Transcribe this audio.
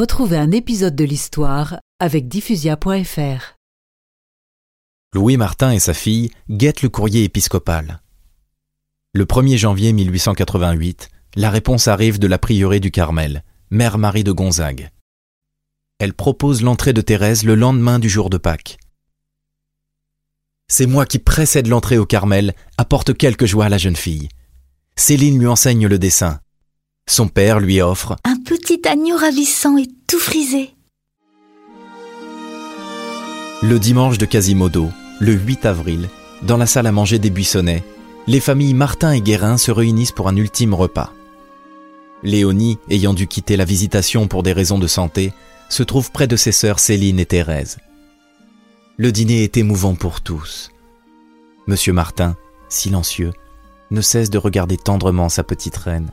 Retrouvez un épisode de l'histoire avec diffusia.fr. Louis Martin et sa fille guettent le courrier épiscopal. Le 1er janvier 1888, la réponse arrive de la prieuré du Carmel, Mère Marie de Gonzague. Elle propose l'entrée de Thérèse le lendemain du jour de Pâques. C'est moi qui précède l'entrée au Carmel, apporte quelque joie à la jeune fille. Céline lui enseigne le dessin. Son père lui offre petit agneau ravissant et tout frisé. Le dimanche de Quasimodo, le 8 avril, dans la salle à manger des Buissonnets, les familles Martin et Guérin se réunissent pour un ultime repas. Léonie, ayant dû quitter la visitation pour des raisons de santé, se trouve près de ses sœurs Céline et Thérèse. Le dîner est émouvant pour tous. Monsieur Martin, silencieux, ne cesse de regarder tendrement sa petite reine.